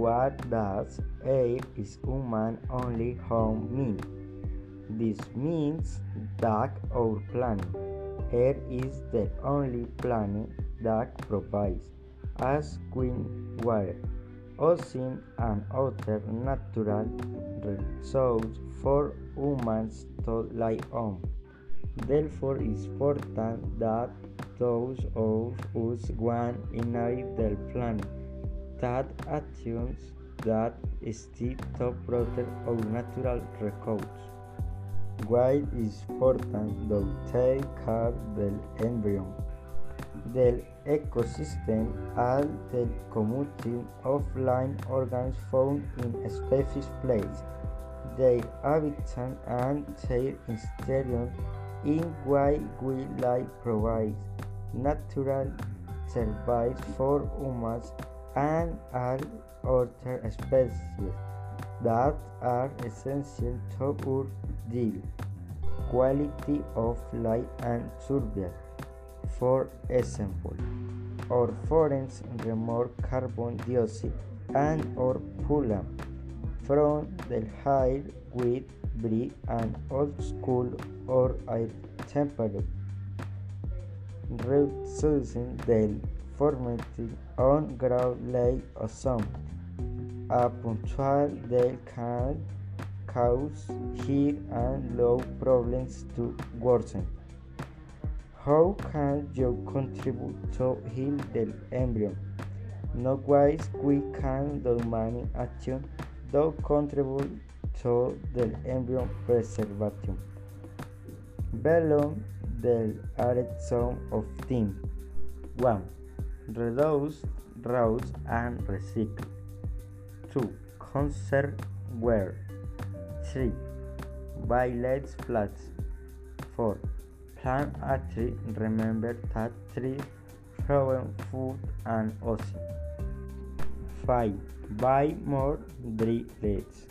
What does a is human only home mean? This means that our planet Earth is the only planet that provides us clean water, oxygen, and other natural resources for humans to live on. Therefore, it's important that those of us want inherit the planet that actions that still to protect our natural resources. Why is important to take care del environment, del ecosystem, and the community of living organisms found in a specific places, their habitat and their interior in why wildlife provides natural services for humans and all other species that are essential to our daily quality of life and survival. For example, our forests remove carbon dioxide and our pollution from the air we breathe and also cool our air temperature, reducing the formation on ground like ozone, a punctual that can cause heat and low problems to worsen. How can you contribute to heal the embryo? No ways we can do many actions to contribute to the embryo preservation. Below there are some of them. 1. Reduce, reuse and recycle. 2. Conserve water. 3. Buy less flats. 4. Plant a tree. Remember that trees provide food and oxygen. 5. Buy more tree leaves.